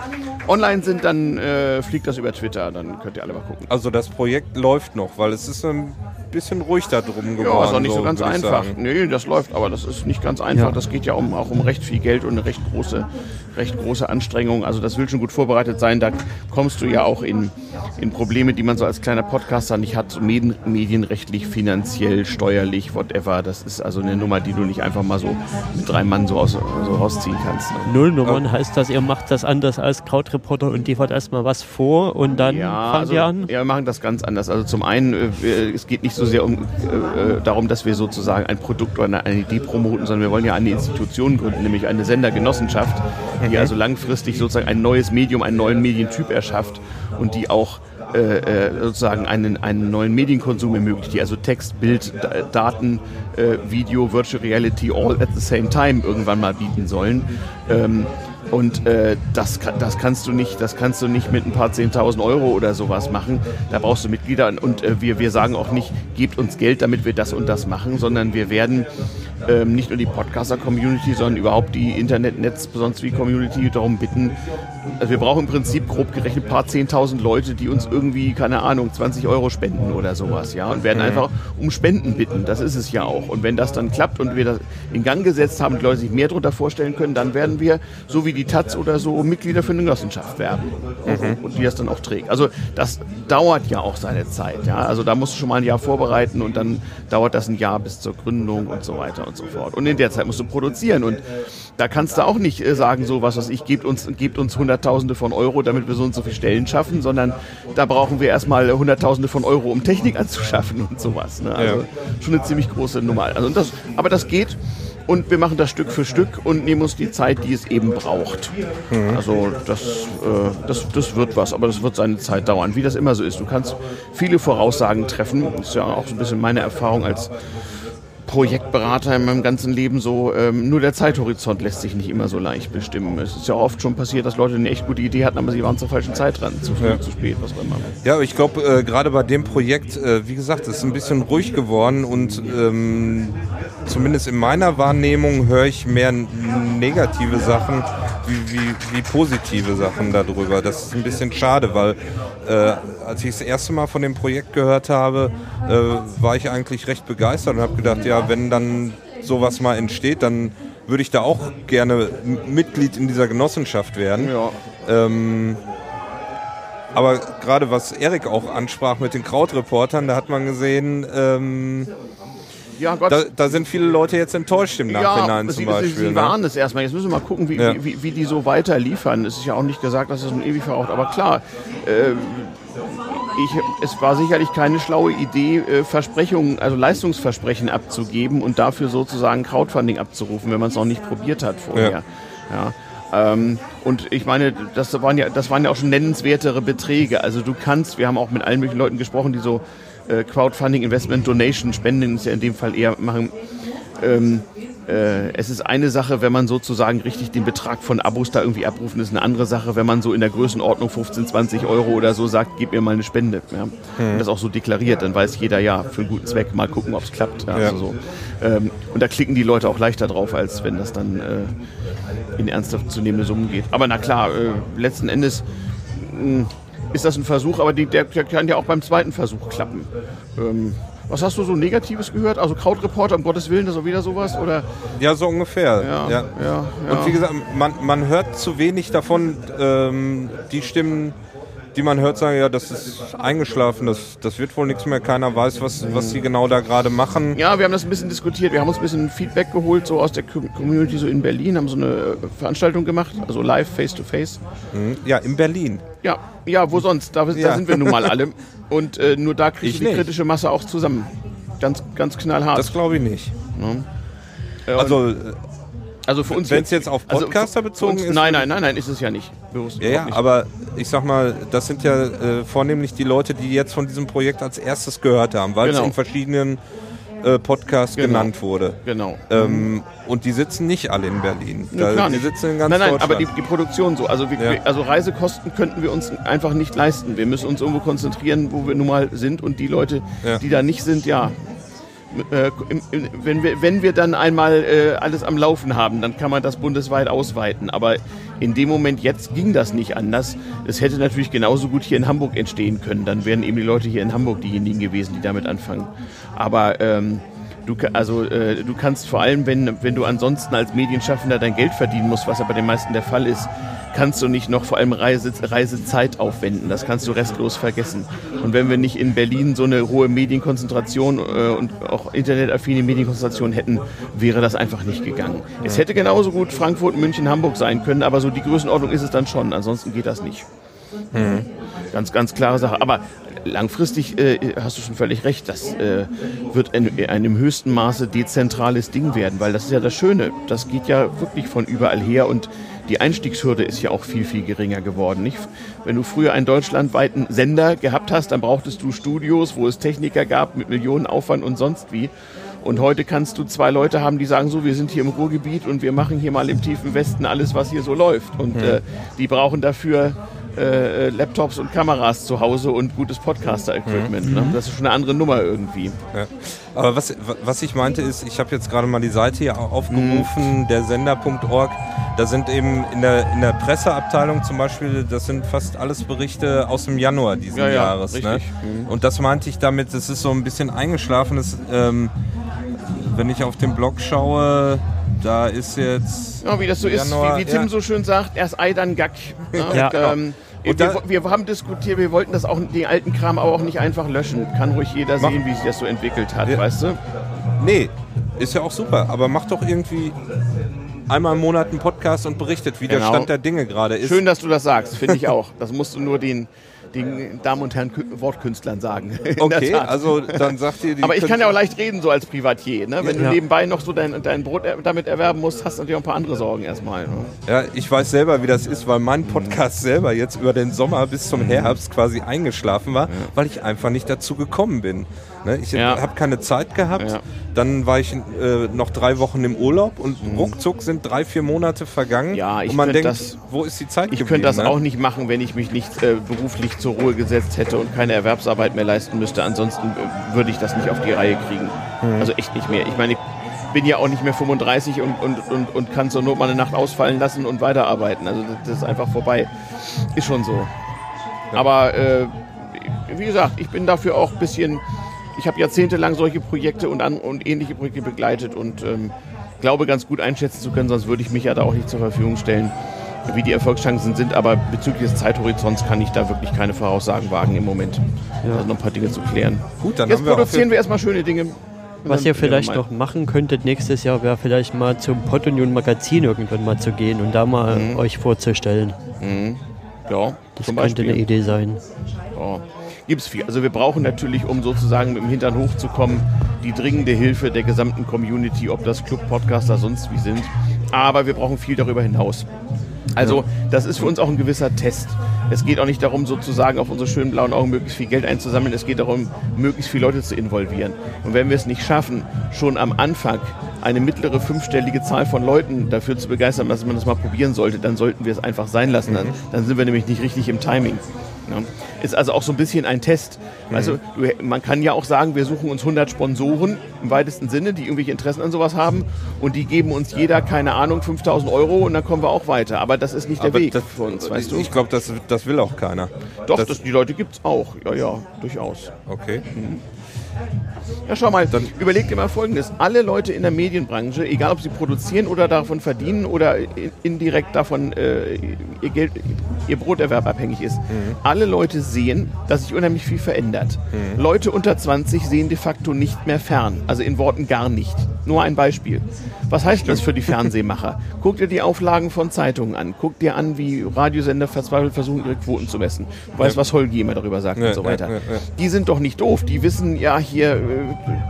online sind, dann äh, fliegt das über Twitter. Dann könnt ihr alle mal gucken. Also das Projekt läuft noch, weil es ist ein bisschen ruhig da drum geworden. Ja, ist auch nicht so ganz würd ich einfach. Nee, das läuft, aber das ist nicht ganz einfach. Ja. Das geht ja um, auch um recht viel Geld und eine recht große, recht große Anstrengung. Also das will schon gut vorbereitet sein. Da kommst du ja auch in, in Probleme, die man so als kleiner Podcaster nicht hat, so medien, medienrechtlich, finanziell, steuerlich, whatever. Das ist also eine Nummer, die du nicht einfach mal so mit drei Mann so, aus, so rausziehen kannst. Ne? Nullnummern heißt das, ihr macht das anders als Krautreporter und liefert erstmal was vor und dann Ja, fangt also, ihr an? ja, wir machen das ganz anders. Also zum einen, äh, wir- es geht nicht so sehr um, äh, äh, darum, dass wir sozusagen ein Produkt oder eine, eine Idee promoten, sondern wir wollen ja eine Institution gründen, nämlich eine Sendergenossenschaft, die also langfristig sozusagen ein neues Medium, einen neuen Medientyp erschafft und die auch äh, äh, sozusagen einen, einen neuen Medienkonsum ermöglicht, die also Text, Bild, Daten, äh, Video, Virtual Reality all at the same time irgendwann mal bieten sollen. Ähm, und äh, das, das kannst du nicht, das kannst du nicht mit ein paar 10.000 Euro oder sowas machen. Da brauchst du Mitglieder und äh, wir, wir sagen auch nicht, gebt uns Geld, damit wir das und das machen, sondern wir werden ähm, nicht nur die Podcaster-Community, sondern überhaupt die Internet-Netz, sonst wie Community darum bitten. Also wir brauchen im Prinzip grob gerechnet ein paar 10.000 Leute, die uns irgendwie, keine Ahnung, 20 Euro spenden oder sowas, ja, und werden einfach um Spenden bitten. Das ist es ja auch. Und wenn das dann klappt und wir das in Gang gesetzt haben, die Leute sich mehr darunter vorstellen können, dann werden wir, so wie die Taz oder so, Mitglieder für eine Genossenschaft werden. Mhm. Und die das dann auch trägt. Also das dauert ja auch seine Zeit, ja. Also da musst du schon mal ein Jahr vorbereiten und dann dauert das ein Jahr bis zur Gründung und so weiter und so fort. Und in der Zeit musst du produzieren und da kannst du auch nicht äh, sagen, so was weiß ich, gebt uns, gebt uns Hunderttausende von Euro, damit wir so und so viele Stellen schaffen, sondern da brauchen wir erstmal Hunderttausende von Euro, um Technik anzuschaffen und sowas. Ne? Also ja. schon eine ziemlich große Nummer. Also das, aber das geht und wir machen das Stück für Stück und nehmen uns die Zeit, die es eben braucht. Mhm. Also das, äh, das, das wird was, aber das wird seine Zeit dauern, wie das immer so ist. Du kannst viele Voraussagen treffen. Das ist ja auch so ein bisschen meine Erfahrung als Projektberater in meinem ganzen Leben so, ähm, nur der Zeithorizont lässt sich nicht immer so leicht bestimmen. Es ist ja oft schon passiert, dass Leute eine echt gute Idee hatten, aber sie waren zur falschen Zeit dran, zu früh, ja. zu spät, was auch immer. Ja, ich glaube, äh, gerade bei dem Projekt, äh, wie gesagt, es ist ein bisschen ruhig geworden und ähm, zumindest in meiner Wahrnehmung höre ich mehr negative Sachen wie, wie, wie positive Sachen darüber. Das ist ein bisschen schade, weil äh, als ich das erste Mal von dem Projekt gehört habe, äh, war ich eigentlich recht begeistert und habe gedacht, ja, wenn dann sowas mal entsteht, dann würde ich da auch gerne Mitglied in dieser Genossenschaft werden. Ja. Ähm, aber gerade was Erik auch ansprach mit den Krautreportern, da hat man gesehen, ähm, ja. Da, da, sind viele Leute jetzt enttäuscht im Nachhinein ja, zum sie, Beispiel. Sie, sie ne? waren es erstmal. Jetzt müssen wir mal gucken, wie, ja. wie, wie, die so weiter liefern. Es ist ja auch nicht gesagt, dass es nun ewig verraucht. Aber klar, äh, ich, es war sicherlich keine schlaue Idee, äh, Versprechungen, also Leistungsversprechen abzugeben und dafür sozusagen Crowdfunding abzurufen, wenn man es noch nicht probiert hat vorher. Ja. Ähm, und ich meine, das waren, ja, das waren ja auch schon nennenswertere Beträge. Also du kannst, wir haben auch mit allen möglichen Leuten gesprochen, die so äh, Crowdfunding, Investment, Donation, Spenden ist ja in dem Fall eher machen. Ähm, äh, es ist eine Sache, wenn man sozusagen richtig den Betrag von Abos da irgendwie abrufen, ist eine andere Sache, wenn man so in der Größenordnung 15, 20 Euro oder so sagt, gib mir mal eine Spende. Ja? Mhm. Und das auch so deklariert, dann weiß jeder, ja, für einen guten Zweck, mal gucken, ob es klappt. Ja, ja. Also so. ähm, und da klicken die Leute auch leichter drauf, als wenn das dann äh, in ernsthaft zu nehmende Summen geht. Aber na klar, äh, letzten Endes mh, ist das ein Versuch, aber die, der, der, kann ja auch beim zweiten Versuch klappen. Ähm, was hast du so Negatives gehört? Also Krautreporter, um Gottes Willen, das ist auch wieder sowas? Oder? Ja, so ungefähr. Ja, ja. ja, ja. Und wie gesagt, man, man hört zu wenig davon, ähm, die Stimmen, die man hört, sagen, ja, das ist eingeschlafen, das, das wird wohl nichts mehr, keiner weiß, was, was sie genau da gerade machen. Ja, wir haben das ein bisschen diskutiert, wir haben uns ein bisschen Feedback geholt, so aus der Community, so in Berlin, haben so eine Veranstaltung gemacht, also live, face-to-face. Mhm. Ja, in Berlin. Ja, ja, wo sonst? Da, da ja. sind wir nun mal alle. Und äh, nur da kriegt die kritische Masse auch zusammen. Ganz, ganz knallhart. Das glaube ich nicht. Ja. Also, also für uns. Wenn es jetzt auf also Podcaster also bezogen uns, ist. Nein, nein, nein, nein, ist es ja nicht. Bewusst ja, ja, nicht. aber ich sag mal, das sind ja äh, vornehmlich die Leute, die jetzt von diesem Projekt als erstes gehört haben, weil genau. es in verschiedenen äh, Podcast genau. genannt wurde. Genau. Ähm, und die sitzen nicht alle in Berlin. Da, ja, die sitzen in ganz Nein, nein, aber die, die Produktion so. Also, wir, ja. also Reisekosten könnten wir uns einfach nicht leisten. Wir müssen uns irgendwo konzentrieren, wo wir nun mal sind. Und die Leute, ja. die da nicht sind, ja, äh, wenn, wir, wenn wir dann einmal äh, alles am Laufen haben, dann kann man das bundesweit ausweiten. Aber in dem Moment jetzt ging das nicht anders. Es hätte natürlich genauso gut hier in Hamburg entstehen können. Dann wären eben die Leute hier in Hamburg diejenigen gewesen, die damit anfangen. Aber ähm, du, also, äh, du kannst vor allem, wenn, wenn du ansonsten als Medienschaffender dein Geld verdienen musst, was ja bei den meisten der Fall ist, kannst du nicht noch vor allem Reise, Reisezeit aufwenden. Das kannst du restlos vergessen. Und wenn wir nicht in Berlin so eine hohe Medienkonzentration äh, und auch internetaffine Medienkonzentration hätten, wäre das einfach nicht gegangen. Es hätte genauso gut Frankfurt, München, Hamburg sein können, aber so die Größenordnung ist es dann schon. Ansonsten geht das nicht. Mhm. Ganz, ganz klare Sache. Aber langfristig äh, hast du schon völlig recht, das äh, wird ein, ein, im höchsten Maße dezentrales Ding werden, weil das ist ja das Schöne. Das geht ja wirklich von überall her und die Einstiegshürde ist ja auch viel, viel geringer geworden. Nicht? Wenn du früher einen deutschlandweiten Sender gehabt hast, dann brauchtest du Studios, wo es Techniker gab mit Millionenaufwand und sonst wie. Und heute kannst du zwei Leute haben, die sagen so, wir sind hier im Ruhrgebiet und wir machen hier mal im tiefen Westen alles, was hier so läuft. Und hm. äh, die brauchen dafür äh, Laptops und Kameras zu Hause und gutes Podcaster-Equipment. Ne? Das ist schon eine andere Nummer irgendwie. Ja. Aber was, was ich meinte ist, ich habe jetzt gerade mal die Seite hier aufgerufen, Mhm. der Sender.org. Da sind eben in der, in der Presseabteilung zum Beispiel, das sind fast alles Berichte aus dem Januar diesen Ja, ja, Jahres. Ne? Mhm. Und das meinte ich damit, das ist so ein bisschen eingeschlafen. Das, ähm, wenn ich auf den Blog schaue, da ist jetzt. Ja, wie das so Januar, ist, wie, wie Tim ja. so schön sagt, erst Ei, dann Gack. Ne? Ja. Und, ähm, Und wir, wir haben diskutiert, wir wollten das auch, den alten Kram aber auch nicht einfach löschen. Kann ruhig jeder Mach- sehen, wie sich das so entwickelt hat, Ja. weißt du? Nee, ist ja auch super, aber macht doch irgendwie einmal im Monat einen Podcast und berichtet, wie der Genau. Stand der Dinge gerade ist. Schön, dass du das sagst, finde ich auch. Das musst du nur den, den Damen und Herren Kü- Wortkünstlern sagen. Okay, also dann sagt ihr die. aber ich kann ja auch leicht reden, so als Privatier. Ne? Wenn Ja. du nebenbei noch so dein, dein Brot damit erwerben musst, hast du natürlich auch ein paar andere Sorgen erstmal. Ne? Ja, ich weiß selber, wie das ist, weil mein Podcast selber jetzt über den Sommer bis zum Herbst quasi eingeschlafen war, weil ich einfach nicht dazu gekommen bin. Ne, ich Ja. habe keine Zeit gehabt. Ja. Dann war ich äh, noch drei Wochen im Urlaub und ruckzuck sind drei, vier Monate vergangen. Ja, ich und man denkt, das- wo ist die Zeit Ich könnte das ne? auch nicht machen, wenn ich mich nicht äh, beruflich zur Ruhe gesetzt hätte und keine Erwerbsarbeit mehr leisten müsste. Ansonsten äh, würde ich das nicht auf die Reihe kriegen. Mhm. Also echt nicht mehr. Ich meine, ich bin ja auch nicht mehr 35 und, und, und, und kann zur Not mal eine Nacht ausfallen lassen und weiterarbeiten. Also das, das ist einfach vorbei. Ist schon so. Aber äh, wie gesagt, ich bin dafür auch ein bisschen. Ich habe jahrzehntelang solche Projekte und, an, und ähnliche Projekte begleitet und ähm, glaube ganz gut einschätzen zu können, sonst würde ich mich ja da auch nicht zur Verfügung stellen, wie die Erfolgschancen sind. Aber bezüglich des Zeithorizonts kann ich da wirklich keine Voraussagen wagen im Moment. Da sind noch ein paar Dinge zu klären. Gut, dann Jetzt haben wir produzieren wir erstmal schöne Dinge. Was ihr vielleicht noch machen könntet nächstes Jahr, wäre vielleicht mal zum Pottunion Magazin irgendwann mal zu gehen und da mal euch vorzustellen. Ja, Das zum könnte Beispiel. eine Idee sein. Ja. Gibt es viel. Also wir brauchen natürlich, um sozusagen mit dem Hintern hochzukommen, die dringende Hilfe der gesamten Community, ob das Club, Podcaster, sonst wie sind. Aber wir brauchen viel darüber hinaus. Also das ist für uns auch ein gewisser Test. Es geht auch nicht darum, sozusagen auf unsere schönen blauen Augen möglichst viel Geld einzusammeln. Es geht darum, möglichst viele Leute zu involvieren. Und wenn wir es nicht schaffen, schon am Anfang eine mittlere fünfstellige Zahl von Leuten dafür zu begeistern, dass man das mal probieren sollte, dann sollten wir es einfach sein lassen. Dann, dann sind wir nämlich nicht richtig im Timing. Ja. Ist also auch so ein bisschen ein Test. Also du, man kann ja auch sagen, wir suchen uns 100 Sponsoren im weitesten Sinne, die irgendwelche Interessen an sowas haben und die geben uns jeder, keine Ahnung, 5000 Euro und dann kommen wir auch weiter. Aber das ist nicht der Aber Weg das, für uns, weißt du? Ich glaube, das, das will auch keiner. Doch, das, das, die Leute gibt es auch. Ja, ja, durchaus. Okay. Ja, schau mal, überleg dir mal Folgendes. Alle Leute in der Medienbranche, egal ob sie produzieren oder davon verdienen oder in- indirekt davon äh, ihr Geld, ihr Broterwerb abhängig ist, alle Leute sehen, dass sich unheimlich viel verändert. Leute unter 20 sehen de facto nicht mehr fern. Also in Worten gar nicht. Nur ein Beispiel. Was heißt das für die Fernsehmacher? Guck dir die Auflagen von Zeitungen an. Guck dir an, wie Radiosender verzweifelt versuchen, ihre Quoten zu messen. Du weißt, was Holgi immer darüber sagt Ja, und so weiter. ja. Die sind doch nicht doof. Die wissen, ja, hier äh,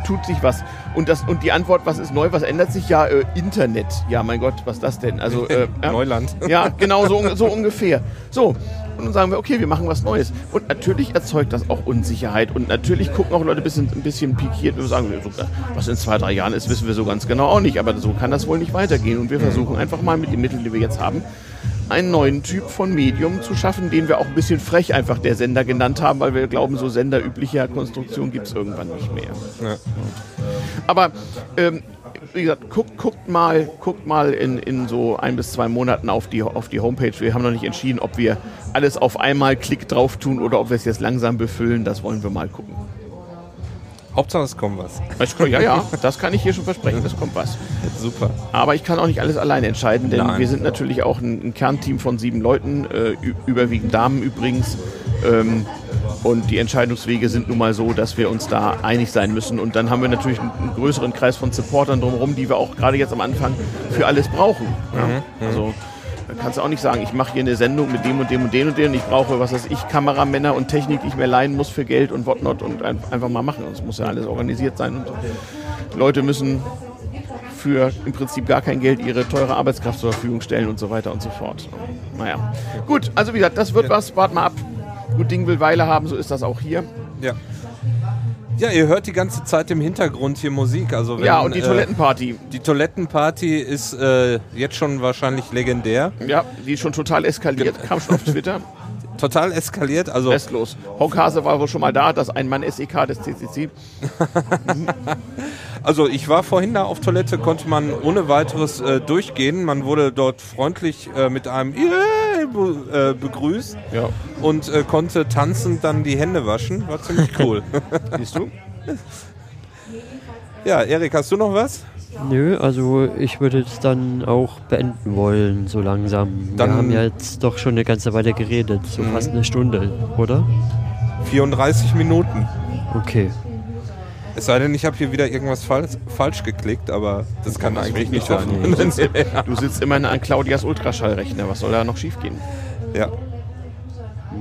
tut sich was. Und, das, und die Antwort, was ist neu, was ändert sich? Ja, äh, Internet. Ja, mein Gott, was ist das denn? Also, äh, Neuland. Ja, genau, so, so ungefähr. So, und dann sagen wir, okay, wir machen was Neues. Und natürlich erzeugt das auch Unsicherheit. Und natürlich gucken auch Leute ein bisschen, ein bisschen pikiert und sagen, so, was in zwei, drei Jahren ist, wissen wir so ganz genau auch nicht. Aber so kann das wohl nicht weitergehen. Und wir versuchen einfach mal mit den Mitteln, die wir jetzt haben, einen neuen Typ von Medium zu schaffen, den wir auch ein bisschen frech einfach der Sender genannt haben, weil wir glauben, so senderüblicher Konstruktion gibt es irgendwann nicht mehr. Ja. Aber ähm, wie gesagt, guckt, guckt mal, guckt mal in, in so ein bis zwei Monaten auf die, auf die Homepage. Wir haben noch nicht entschieden, ob wir alles auf einmal Klick drauf tun oder ob wir es jetzt langsam befüllen. Das wollen wir mal gucken. Hauptsache es kommt was. Ja, ja, das kann ich hier schon versprechen. Das kommt was. Super. Aber ich kann auch nicht alles alleine entscheiden, denn Nein. wir sind natürlich auch ein, ein Kernteam von sieben Leuten, äh, überwiegend Damen übrigens. Ähm, und die Entscheidungswege sind nun mal so, dass wir uns da einig sein müssen. Und dann haben wir natürlich einen, größeren Kreis von Supportern drumherum, die wir auch gerade jetzt am Anfang für alles brauchen. Ja? Also da kannst du auch nicht sagen, ich mache hier eine Sendung mit dem und dem und dem und dem und ich brauche, was weiß ich, Kameramänner und Technik, die ich mir leihen muss für Geld und whatnot und ein, einfach mal machen. Es muss ja alles organisiert sein und Leute müssen für im Prinzip gar kein Geld ihre teure Arbeitskraft zur Verfügung stellen und so weiter und so fort. Naja, gut, also wie gesagt, das wird was, wart mal ab. Gut Ding will Weile haben, so ist das auch hier. Ja. Ja, ihr hört die ganze Zeit im Hintergrund hier Musik. Also wenn, ja, und die äh, Toilettenparty, Die Toilettenparty ist äh, jetzt schon wahrscheinlich legendär. ja, die ist schon total eskaliert, kam schon auf Twitter. total eskaliert. Also Restlos. Honkhase war wohl schon mal da, das Ein-Mann-SEK des CCC. Also ich war vorhin da auf Toilette, konnte man ohne weiteres äh, durchgehen. Man wurde dort freundlich äh, mit einem Yeah! Be äh, begrüßt Ja. und äh, konnte tanzend dann die Hände waschen. War ziemlich cool. Siehst du? ja, Erik, hast du noch was? Nö, also ich würde es dann auch beenden wollen, so langsam. Dann- Wir haben ja jetzt doch schon eine ganze Weile geredet, so fast eine Stunde, oder? 34 Minuten. Okay. Es sei denn, ich habe hier wieder irgendwas falsch, falsch geklickt, aber das kann Das eigentlich ich nicht sein. Du sitzt immerhin an Claudias Ultraschallrechner. Was soll da noch schiefgehen? ja.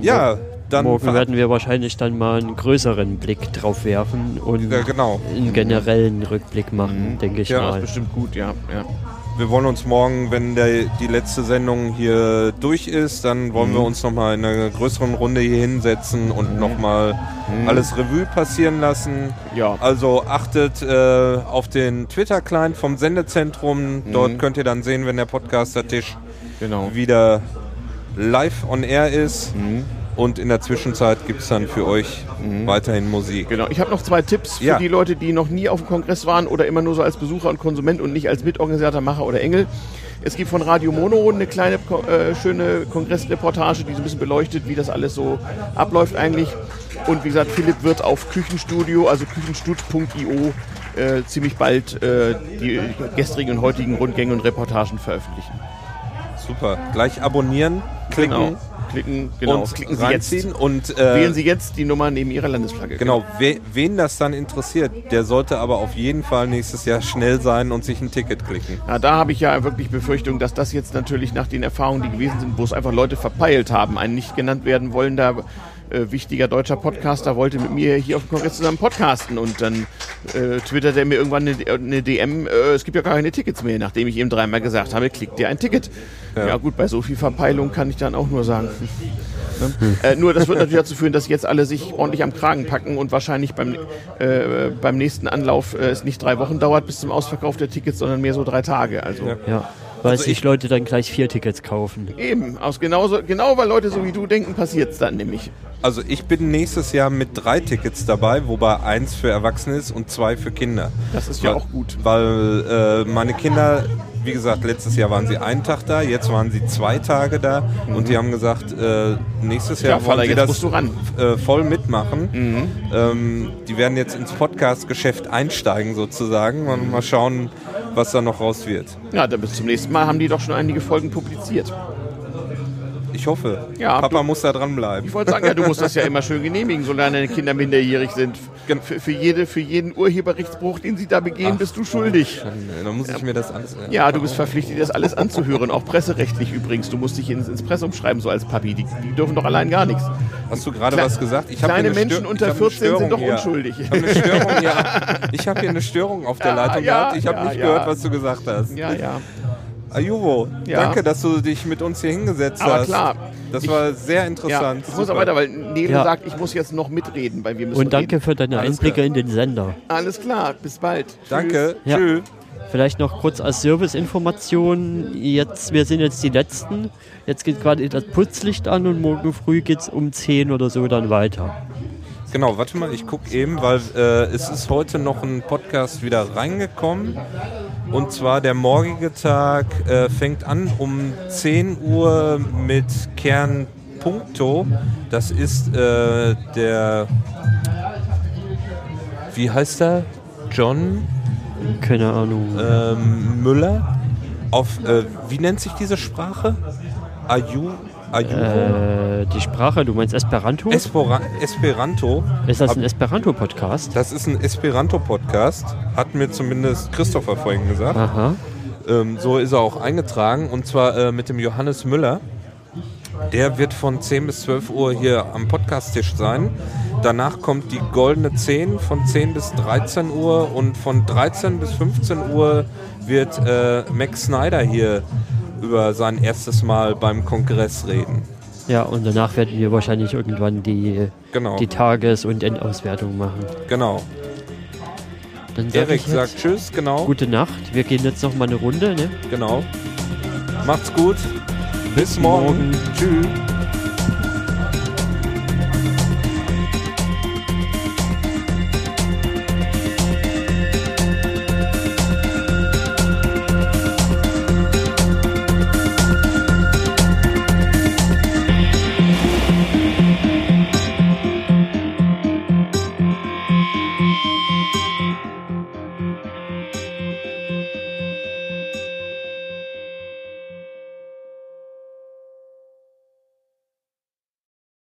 ja, dann Morgen werden wir wahrscheinlich dann mal einen größeren Blick drauf werfen und ja, genau. einen generellen Rückblick machen, denke ich Ja, Das mal. ist bestimmt gut, ja. ja. Wir wollen uns morgen, wenn der, die letzte Sendung hier durch ist, dann wollen wir uns nochmal in einer größeren Runde hier hinsetzen und nochmal alles Revue passieren lassen. Ja. Also achtet äh, auf den Twitter-Client vom Sendezentrum. Dort könnt ihr dann sehen, wenn der Podcaster-Tisch Genau. wieder live on air ist. Und in der Zwischenzeit gibt es dann für euch weiterhin Musik. Genau, ich habe noch zwei Tipps für Ja. die Leute, die noch nie auf dem Kongress waren oder immer nur so als Besucher und Konsument und nicht als Mitorganisator, Macher oder Engel. Es gibt von Radio Mono eine kleine, äh, schöne Kongressreportage, die so ein bisschen beleuchtet, wie das alles so abläuft eigentlich. Und wie gesagt, Philipp wird auf Küchenstudio, also küchenstut.io, äh, ziemlich bald äh, die gestrigen und heutigen Rundgänge und Reportagen veröffentlichen. Super. Gleich abonnieren, klicken Genau. Klicken, genau. und Klicken Sie jetzt. Und äh, Wählen Sie jetzt die Nummer neben Ihrer Landesflagge. Genau, we, wen das dann interessiert, der sollte aber auf jeden Fall nächstes Jahr schnell sein und sich ein Ticket klicken. Ja, da habe ich ja wirklich Befürchtung, dass das jetzt natürlich nach den Erfahrungen, die gewesen sind, wo es einfach Leute verpeilt haben, ein nicht genannt werden wollender äh, wichtiger deutscher Podcaster wollte mit mir hier auf dem Kongress zusammen podcasten und dann äh, twittert er mir irgendwann eine, eine DM, äh, es gibt ja gar keine Tickets mehr, nachdem ich ihm dreimal gesagt habe, klick dir ein Ticket. Ja. gut, bei so viel Verpeilung kann ich dann auch nur sagen. Ne? Äh, nur das wird natürlich dazu führen, dass jetzt alle sich ordentlich am Kragen packen und wahrscheinlich beim, äh, beim nächsten Anlauf äh, es nicht drei Wochen dauert bis zum Ausverkauf der Tickets, sondern mehr so drei Tage. Also Ja. Ja. Weil Also sich ich- Leute dann gleich vier Tickets kaufen. eben, aus genauso, genau weil Leute so wie du denken, passiert es dann nämlich. Also ich bin nächstes Jahr mit drei Tickets dabei, wobei eins für Erwachsene ist und zwei für Kinder. Das ist ja Weil- auch gut. Weil äh, meine Kinder, wie gesagt, letztes Jahr waren sie einen Tag da, jetzt waren sie zwei Tage da und die haben gesagt, äh, nächstes Jahr Mhm. Ja, Vater, wollen sie das musst du ran. Mhm. Äh, voll mitmachen. Ähm, die werden jetzt ins Podcast-Geschäft einsteigen sozusagen und mal schauen, was da noch raus wird. Ja, dann bis zum nächsten Mal haben die doch schon einige Folgen publiziert. Ich hoffe. Ja, Papa du- muss da dranbleiben. Ich wollte sagen, ja, du musst das ja immer schön genehmigen, solange deine Kinder minderjährig sind. Für, für, jede, für jeden Urheberrechtsbruch, den sie da begehen, bist du schuldig. Dann, dann muss ich mir das alles. Ja, du bist verpflichtet, das alles anzuhören, auch presserechtlich übrigens. Du musst dich ins, ins Pressum schreiben, so als Papi. Die, die dürfen doch allein gar nichts. Hast du gerade was gesagt? Ich kleine Menschen Stör- unter ich hab eine 14 sind doch hier. unschuldig. Ich habe ja. Ich hier eine Störung auf der Ja, Leitung ja, gehabt. Ich habe ja, nicht ja. gehört, was du gesagt hast. Ja, ja. Ayuvo, Ja. danke, dass du dich mit uns hier hingesetzt Aber hast. klar. Das Ich- war sehr ja. interessant. Ich muss auch weiter, weil Nele Ja. sagt, ich muss jetzt noch mitreden, weil wir müssen Und danke reden. für deine Alles Einblicke klar. in den Sender. Alles klar, bis bald. Danke. Ja. Tschüss. Vielleicht noch kurz als Serviceinformation. Jetzt, wir sind jetzt die Letzten. Jetzt geht gerade das Putzlicht an und morgen früh geht es um 10 oder so dann weiter. Genau, warte mal, ich gucke eben, weil äh, es ist heute noch ein Podcast wieder reingekommen. Und zwar der morgige Tag äh, fängt an um 10 Uhr mit Kern Punkto. Das ist äh, der. Wie heißt er? John Keine Ahnung. ähm, Müller. Auf, äh, wie nennt sich diese Sprache? Ayu? Äh, die Sprache, du meinst Esperanto? Espora Esperanto. ist das ein Esperanto-Podcast? Das ist ein Esperanto-Podcast, hat mir zumindest Christopher vorhin gesagt. Aha. Ähm, so ist er auch eingetragen und zwar äh, mit dem Johannes Müller. Der wird von 10 bis 12 Uhr hier am Podcasttisch sein. Danach kommt die goldene 10 von 10 bis 13 Uhr und von 13 bis 15 Uhr wird äh, Max Snyder hier über sein erstes Mal beim Kongress reden. Ja, und danach werden wir wahrscheinlich irgendwann die, Genau, die Tages- und Endauswertung machen. genau. Dann sag Erik sagt Tschüss, genau. gute Nacht. Wir gehen jetzt noch mal eine Runde, ne? Genau. Macht's gut. Bis morgen. morgen. Tschüss.